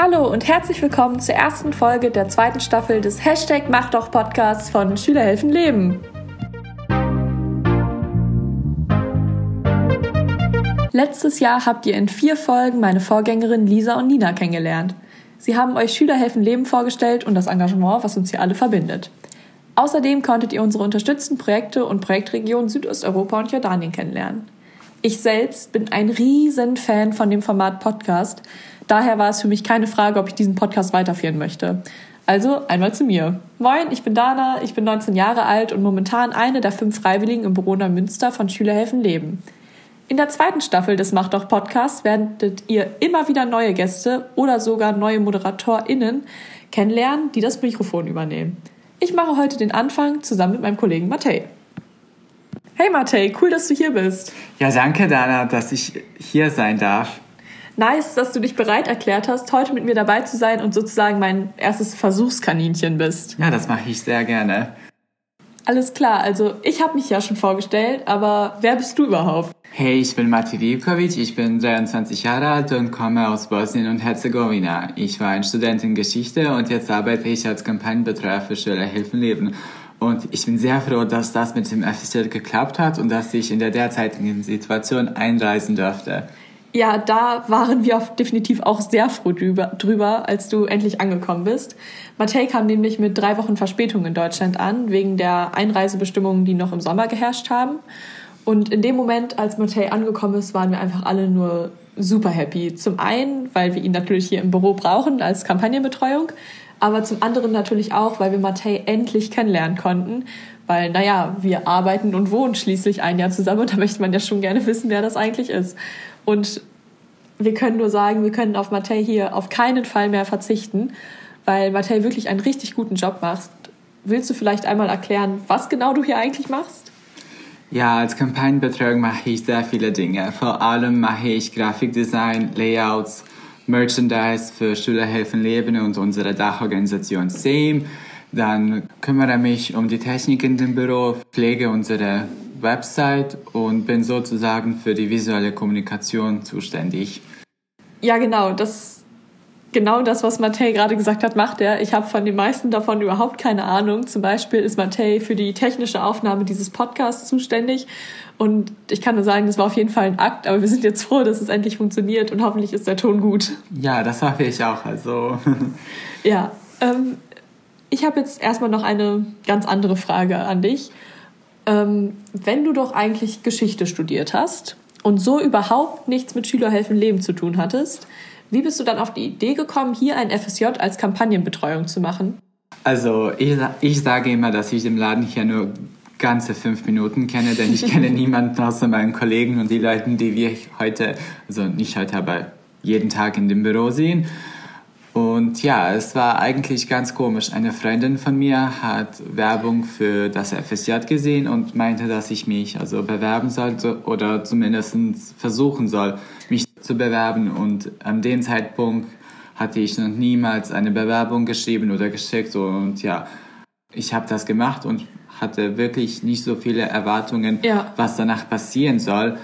Hallo und herzlich willkommen zur ersten Folge der zweiten Staffel des Hashtag Mach doch Podcasts von Schüler helfen Leben. Letztes Jahr habt ihr in vier Folgen meine Vorgängerin Lisa und Nina kennengelernt. Sie haben euch Schüler helfen Leben vorgestellt und das Engagement, was uns hier alle verbindet. Außerdem konntet ihr unsere unterstützten Projekte und Projektregionen Südosteuropa und Jordanien kennenlernen. Ich selbst bin ein riesen Fan von dem Format Podcast. Daher war es für mich keine Frage, ob ich diesen Podcast weiterführen möchte. Also einmal zu mir. Moin, ich bin Dana, ich bin 19 Jahre alt und momentan eine der fünf Freiwilligen im Büro Münster von Schülerhelfen Leben. In der zweiten Staffel des Macht doch Podcasts werdet ihr immer wieder neue Gäste oder sogar neue ModeratorInnen kennenlernen, die das Mikrofon übernehmen. Ich mache heute den Anfang zusammen mit meinem Kollegen Matej. Hey Matej, cool, dass du hier bist. Ja, danke Dana, dass ich hier sein darf. Nice, dass du dich bereit erklärt hast, heute mit mir dabei zu sein und sozusagen mein erstes Versuchskaninchen bist. Ja, das mache ich sehr gerne. Alles klar, also ich habe mich ja schon vorgestellt, aber wer bist du überhaupt? Hey, ich bin Mati Rivkovic, ich bin 23 Jahre alt und komme aus Bosnien und Herzegowina. Ich war ein Student in Geschichte und jetzt arbeite ich als Kampagnenbetreuer für Schüler Helfen Leben. Und ich bin sehr froh, dass das mit dem FSJ geklappt hat und dass ich in der derzeitigen Situation einreisen durfte. Ja, da waren wir definitiv auch sehr froh drüber, drüber, als du endlich angekommen bist. Matej kam nämlich mit drei Wochen Verspätung in Deutschland an, wegen der Einreisebestimmungen, die noch im Sommer geherrscht haben. Und in dem Moment, als Matej angekommen ist, waren wir einfach alle nur super happy. Zum einen, weil wir ihn natürlich hier im Büro brauchen als Kampagnenbetreuung, aber zum anderen natürlich auch, weil wir Matej endlich kennenlernen konnten. Weil, naja, wir arbeiten und wohnen schließlich ein Jahr zusammen und da möchte man ja schon gerne wissen, wer das eigentlich ist. Und wir können nur sagen, wir können auf Matej hier auf keinen Fall mehr verzichten, weil Matej wirklich einen richtig guten Job macht. Willst du vielleicht einmal erklären, was genau du hier eigentlich machst? Ja, als Kampagnenbetreuung mache ich sehr viele Dinge. Vor allem mache ich Grafikdesign, Layouts, Merchandise für Schüler helfen Leben und unsere Dachorganisation SAME. Dann kümmere mich um die Technik in dem Büro, pflege unsere Website und bin sozusagen für die visuelle Kommunikation zuständig. Ja, genau. Das genau das, was Matej gerade gesagt hat, macht er. Ich habe von den meisten davon überhaupt keine Ahnung. Zum Beispiel ist Matej für die technische Aufnahme dieses Podcasts zuständig und ich kann nur sagen, das war auf jeden Fall ein Akt, aber wir sind jetzt froh, dass es endlich funktioniert und hoffentlich ist der Ton gut. Ja, das hoffe ich auch. Also. ja, ähm, ich habe jetzt erstmal noch eine ganz andere Frage an dich. Ähm, wenn du doch eigentlich Geschichte studiert hast und so überhaupt nichts mit Schülerhelfen Leben zu tun hattest, wie bist du dann auf die Idee gekommen, hier ein FSJ als Kampagnenbetreuung zu machen? Also ich, ich sage immer, dass ich den Laden hier nur ganze fünf Minuten kenne, denn ich kenne niemanden außer meinen Kollegen und die Leute, die wir heute, also nicht heute, aber jeden Tag in dem Büro sehen. Und ja, es war eigentlich ganz komisch. Eine Freundin von mir hat Werbung für das FSJ gesehen und meinte, dass ich mich also bewerben sollte oder zumindest versuchen soll, mich zu bewerben. Und an dem Zeitpunkt hatte ich noch niemals eine Bewerbung geschrieben oder geschickt. Und ja, ich habe das gemacht und hatte wirklich nicht so viele Erwartungen, ja. was danach passieren soll.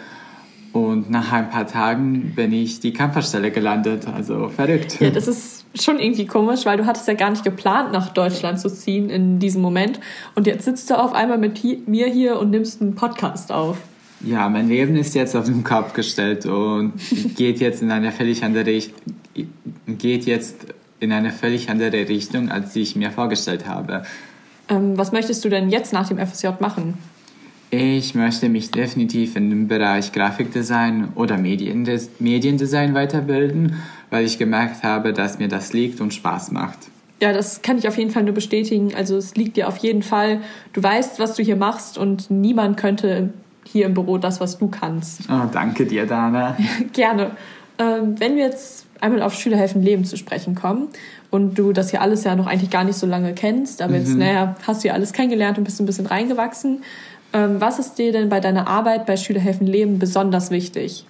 Und nach ein paar Tagen bin ich die Campusstelle gelandet, also verrückt. Ja, das ist schon irgendwie komisch, weil du hattest ja gar nicht geplant, nach Deutschland zu ziehen in diesem Moment. Und jetzt sitzt du auf einmal mit mir hier und nimmst einen Podcast auf. Ja, mein Leben ist jetzt auf den Kopf gestellt und geht jetzt in eine völlig andere geht jetzt in eine völlig andere Richtung, als ich mir vorgestellt habe. Ähm, was möchtest du denn jetzt nach dem FSJ machen? Ich möchte mich definitiv in dem Bereich Grafikdesign oder Mediendes Mediendesign weiterbilden, weil ich gemerkt habe, dass mir das liegt und Spaß macht. Ja, das kann ich auf jeden Fall nur bestätigen. Also es liegt dir auf jeden Fall. Du weißt, was du hier machst und niemand könnte hier im Büro das, was du kannst. Oh, danke dir, Dana. Gerne. Ähm, wenn wir jetzt einmal auf Schülerhelfen Leben zu sprechen kommen und du das hier alles ja noch eigentlich gar nicht so lange kennst, aber jetzt, mhm. naja, hast du ja alles kennengelernt und bist ein bisschen reingewachsen. Ähm, was ist dir denn bei deiner Arbeit bei Schülerhelfen Leben besonders wichtig?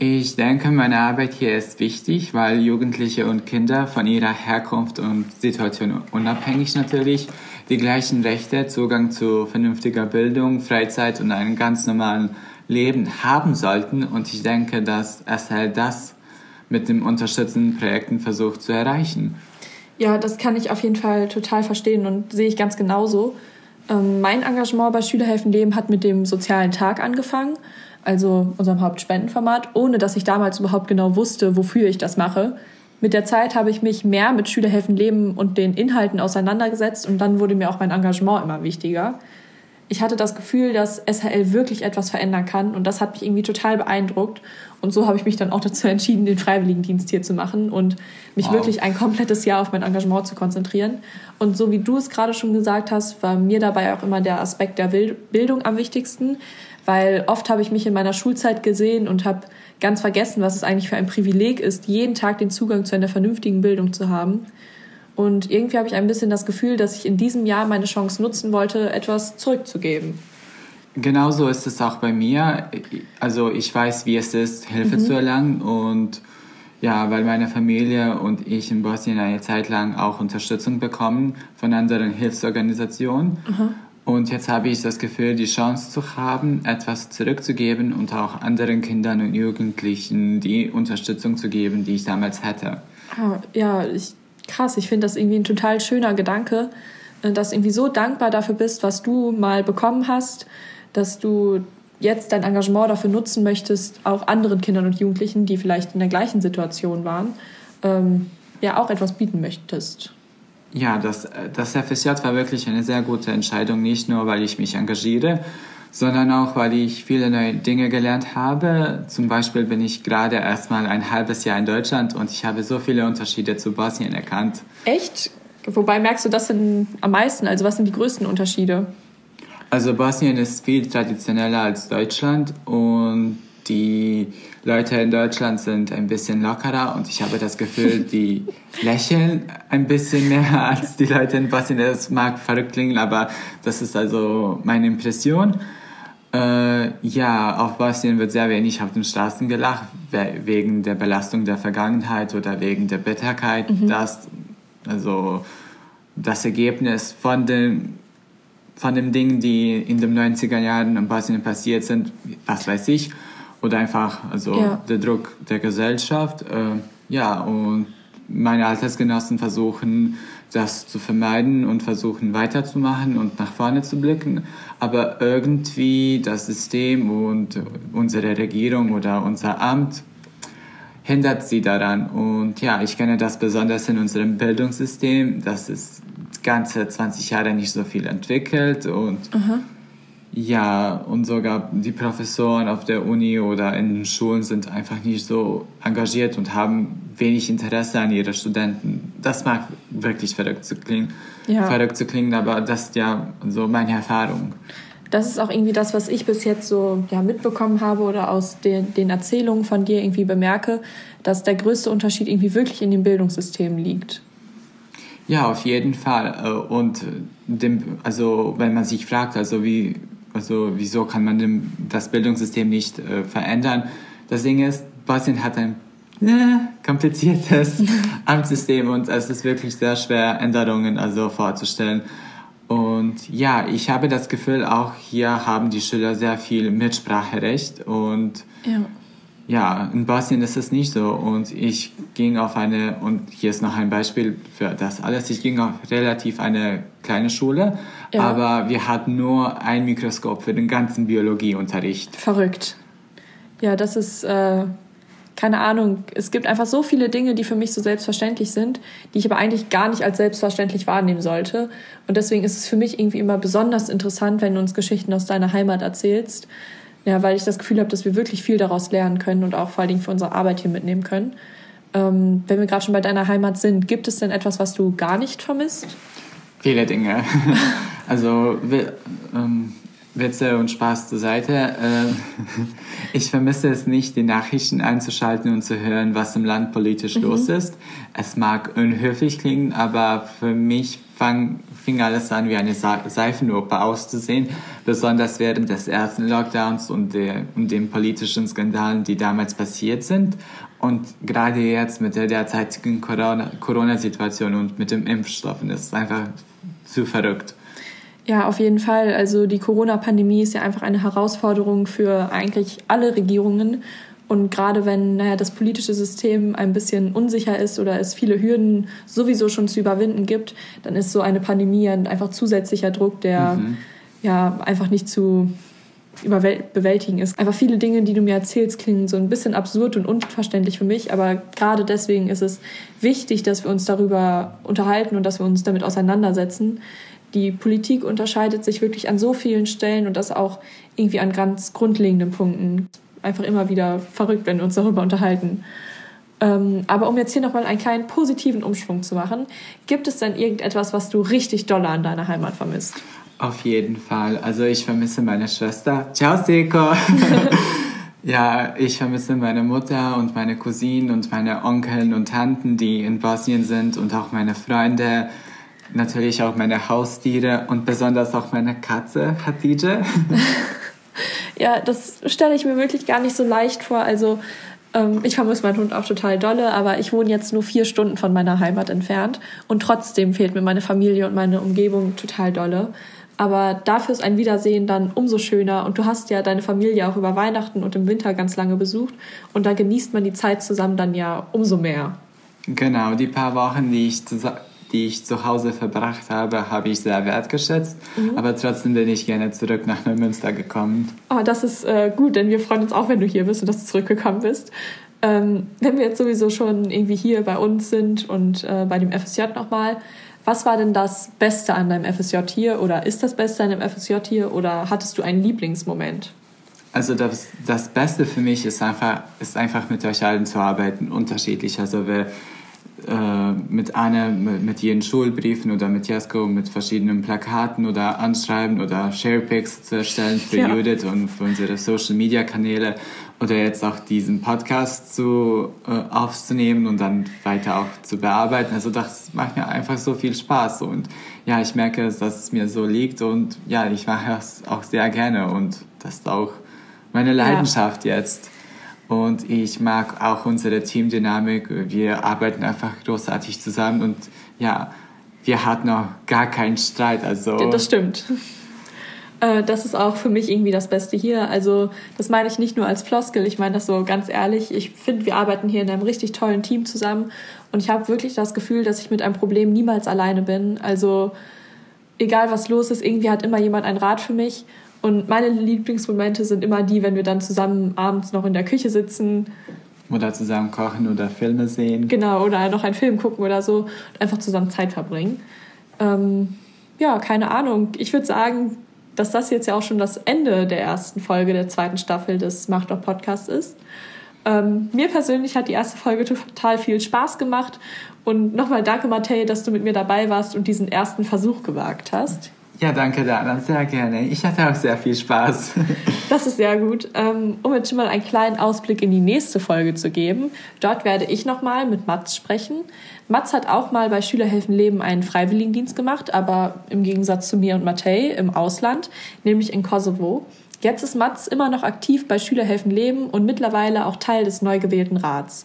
Ich denke, meine Arbeit hier ist wichtig, weil Jugendliche und Kinder von ihrer Herkunft und Situation unabhängig natürlich die gleichen Rechte, Zugang zu vernünftiger Bildung, Freizeit und einem ganz normalen Leben haben sollten. Und ich denke, dass halt das mit den unterstützenden Projekten versucht zu erreichen. Ja, das kann ich auf jeden Fall total verstehen und sehe ich ganz genauso. Ähm, mein Engagement bei Schülerhelfen Leben hat mit dem sozialen Tag angefangen, also unserem Hauptspendenformat, ohne dass ich damals überhaupt genau wusste, wofür ich das mache. Mit der Zeit habe ich mich mehr mit Schülerhelfen Leben und den Inhalten auseinandergesetzt und dann wurde mir auch mein Engagement immer wichtiger. Ich hatte das Gefühl, dass SHL wirklich etwas verändern kann und das hat mich irgendwie total beeindruckt. Und so habe ich mich dann auch dazu entschieden, den Freiwilligendienst hier zu machen und mich wow. wirklich ein komplettes Jahr auf mein Engagement zu konzentrieren. Und so wie du es gerade schon gesagt hast, war mir dabei auch immer der Aspekt der Bildung am wichtigsten, weil oft habe ich mich in meiner Schulzeit gesehen und habe ganz vergessen, was es eigentlich für ein Privileg ist, jeden Tag den Zugang zu einer vernünftigen Bildung zu haben. Und irgendwie habe ich ein bisschen das Gefühl, dass ich in diesem Jahr meine Chance nutzen wollte, etwas zurückzugeben. Genauso ist es auch bei mir. Also ich weiß, wie es ist, Hilfe mhm. zu erlangen und ja, weil meine Familie und ich in Bosnien eine Zeit lang auch Unterstützung bekommen von anderen Hilfsorganisationen. Mhm. Und jetzt habe ich das Gefühl, die Chance zu haben, etwas zurückzugeben und auch anderen Kindern und Jugendlichen die Unterstützung zu geben, die ich damals hatte. Ah, ja, ich, krass. Ich finde das irgendwie ein total schöner Gedanke, äh, dass du irgendwie so dankbar dafür bist, was du mal bekommen hast, dass du jetzt dein Engagement dafür nutzen möchtest, auch anderen Kindern und Jugendlichen, die vielleicht in der gleichen Situation waren, ähm, ja auch etwas bieten möchtest. Ja, das, das FSJ war wirklich eine sehr gute Entscheidung, nicht nur, weil ich mich engagiere, sondern auch, weil ich viele neue Dinge gelernt habe. Zum Beispiel bin ich gerade erst mal ein halbes Jahr in Deutschland und ich habe so viele Unterschiede zu Bosnien erkannt. Echt? Wobei merkst du das denn am meisten? Also was sind die größten Unterschiede? Also Bosnien ist viel traditioneller als Deutschland und die Leute in Deutschland sind ein bisschen lockerer und ich habe das Gefühl, die lächeln ein bisschen mehr als die Leute in Bosnien. Das mag verrückt klingen, aber das ist also meine Impression. Äh, ja, auf Bosnien wird sehr wenig auf den Straßen gelacht, wegen der Belastung der Vergangenheit oder wegen der Bitterkeit. Mhm. Das, also das Ergebnis von den von den Dingen, die in den 90er Jahren in Bosnien passiert sind, was weiß ich, oder einfach also ja. der Druck der Gesellschaft. Äh, ja, und meine Altersgenossen versuchen, das zu vermeiden und versuchen weiterzumachen und nach vorne zu blicken. Aber irgendwie das System und unsere Regierung oder unser Amt hindert sie daran. Und ja, ich kenne das besonders in unserem Bildungssystem, dass es ganze 20 Jahre nicht so viel entwickelt und Aha ja, und sogar die Professoren auf der Uni oder in den Schulen sind einfach nicht so engagiert und haben wenig Interesse an ihre Studenten. Das mag wirklich verrückt zu klingen, ja. verrückt zu klingen, aber das ist ja so meine Erfahrung. Das ist auch irgendwie das, was ich bis jetzt so ja, mitbekommen habe oder aus den, den Erzählungen von dir irgendwie bemerke, dass der größte Unterschied irgendwie wirklich in dem Bildungssystem liegt. Ja, auf jeden Fall. Und dem, also wenn man sich fragt, also wie also wieso kann man das Bildungssystem nicht äh, verändern? Das Ding ist, Bosnien hat ein äh, kompliziertes Amtssystem und es ist wirklich sehr schwer, Änderungen also vorzustellen. Und ja, ich habe das Gefühl, auch hier haben die Schüler sehr viel Mitspracherecht und ja ja, in Bosnien ist es nicht so. Und ich ging auf eine, und hier ist noch ein Beispiel für das alles, ich ging auf relativ eine kleine Schule, ja. aber wir hatten nur ein Mikroskop für den ganzen Biologieunterricht. Verrückt. Ja, das ist, äh, keine Ahnung, es gibt einfach so viele Dinge, die für mich so selbstverständlich sind, die ich aber eigentlich gar nicht als selbstverständlich wahrnehmen sollte. Und deswegen ist es für mich irgendwie immer besonders interessant, wenn du uns Geschichten aus deiner Heimat erzählst ja, weil ich das Gefühl habe, dass wir wirklich viel daraus lernen können und auch vor allen Dingen für unsere Arbeit hier mitnehmen können. Ähm, wenn wir gerade schon bei deiner Heimat sind, gibt es denn etwas, was du gar nicht vermisst? Viele Dinge. also ähm, Witze und Spaß zur Seite. Äh, ich vermisse es nicht, die Nachrichten einzuschalten und zu hören, was im Land politisch mhm. los ist. Es mag unhöflich klingen, aber für mich fang, fing alles an, wie eine Seifenoper auszusehen, besonders während des ersten Lockdowns und, der, und den politischen Skandalen, die damals passiert sind. Und gerade jetzt mit der derzeitigen Corona-Situation und mit dem Impfstoffen ist es einfach zu verrückt. Ja, auf jeden Fall. Also die Corona-Pandemie ist ja einfach eine Herausforderung für eigentlich alle Regierungen. Und gerade wenn naja, das politische System ein bisschen unsicher ist oder es viele Hürden sowieso schon zu überwinden gibt, dann ist so eine Pandemie einfach zusätzlicher Druck, der mhm. ja einfach nicht zu bewältigen ist. Einfach viele Dinge, die du mir erzählst, klingen so ein bisschen absurd und unverständlich für mich, aber gerade deswegen ist es wichtig, dass wir uns darüber unterhalten und dass wir uns damit auseinandersetzen. Die Politik unterscheidet sich wirklich an so vielen Stellen und das auch irgendwie an ganz grundlegenden Punkten. Einfach immer wieder verrückt, wenn wir uns darüber unterhalten. Ähm, aber um jetzt hier nochmal einen kleinen positiven Umschwung zu machen, gibt es denn irgendetwas, was du richtig doll an deiner Heimat vermisst? Auf jeden Fall. Also ich vermisse meine Schwester. Ciao, Seko. ja, ich vermisse meine Mutter und meine Cousinen und meine Onkeln und Tanten, die in Bosnien sind und auch meine Freunde. Natürlich auch meine Haustiere und besonders auch meine Katze, Hatice. ja, das stelle ich mir wirklich gar nicht so leicht vor. Also ähm, ich vermisse meinen Hund auch total dolle, aber ich wohne jetzt nur vier Stunden von meiner Heimat entfernt und trotzdem fehlt mir meine Familie und meine Umgebung total dolle. Aber dafür ist ein Wiedersehen dann umso schöner. Und du hast ja deine Familie auch über Weihnachten und im Winter ganz lange besucht. Und da genießt man die Zeit zusammen dann ja umso mehr. Genau, die paar Wochen, die ich, die ich zu Hause verbracht habe, habe ich sehr wertgeschätzt. Mhm. Aber trotzdem bin ich gerne zurück nach Neumünster gekommen. Oh, das ist äh, gut, denn wir freuen uns auch, wenn du hier bist und dass du zurückgekommen bist. Ähm, wenn wir jetzt sowieso schon irgendwie hier bei uns sind und äh, bei dem FSJ nochmal, was war denn das Beste an deinem FSJ hier oder ist das Beste an deinem FSJ hier oder hattest du einen Lieblingsmoment? Also das, das Beste für mich ist einfach, ist einfach mit euch allen zu arbeiten, unterschiedlich. Also wir, äh, mit mit, mit ihren Schulbriefen oder mit Jasko mit verschiedenen Plakaten oder Anschreiben oder Sharepics zu erstellen für ja. Judith und für unsere Social Media Kanäle oder jetzt auch diesen Podcast zu, äh, aufzunehmen und dann weiter auch zu bearbeiten. Also das macht mir einfach so viel Spaß und ja, ich merke, dass es mir so liegt und ja, ich mache es auch sehr gerne und das ist auch meine Leidenschaft ja. jetzt. Und ich mag auch unsere Teamdynamik. Wir arbeiten einfach großartig zusammen und ja, wir hatten noch gar keinen Streit. Also das stimmt. Äh, das ist auch für mich irgendwie das Beste hier. Also das meine ich nicht nur als Floskel, ich meine das so ganz ehrlich. Ich finde, wir arbeiten hier in einem richtig tollen Team zusammen und ich habe wirklich das Gefühl, dass ich mit einem Problem niemals alleine bin. Also egal was los ist, irgendwie hat immer jemand einen Rat für mich. Und meine Lieblingsmomente sind immer die, wenn wir dann zusammen abends noch in der Küche sitzen. Oder zusammen kochen oder Filme sehen. Genau, oder noch einen Film gucken oder so und einfach zusammen Zeit verbringen. Ähm, ja, keine Ahnung. Ich würde sagen, dass das jetzt ja auch schon das Ende der ersten Folge der zweiten Staffel des Mach doch Podcasts ist. Ähm, mir persönlich hat die erste Folge total viel Spaß gemacht. Und nochmal danke, Matej, dass du mit mir dabei warst und diesen ersten Versuch gewagt hast. Ja, danke, Dana, sehr gerne. Ich hatte auch sehr viel Spaß. Das ist sehr gut. Ähm, um jetzt schon mal einen kleinen Ausblick in die nächste Folge zu geben. Dort werde ich nochmal mit Mats sprechen. Mats hat auch mal bei Schülerhelfen Leben einen Freiwilligendienst gemacht, aber im Gegensatz zu mir und Matej im Ausland, nämlich in Kosovo. Jetzt ist Mats immer noch aktiv bei Schülerhelfen Leben und mittlerweile auch Teil des neu gewählten Rats.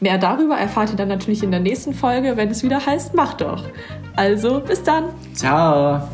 Mehr darüber erfahrt ihr dann natürlich in der nächsten Folge, wenn es wieder heißt, mach doch. Also, bis dann. Ciao.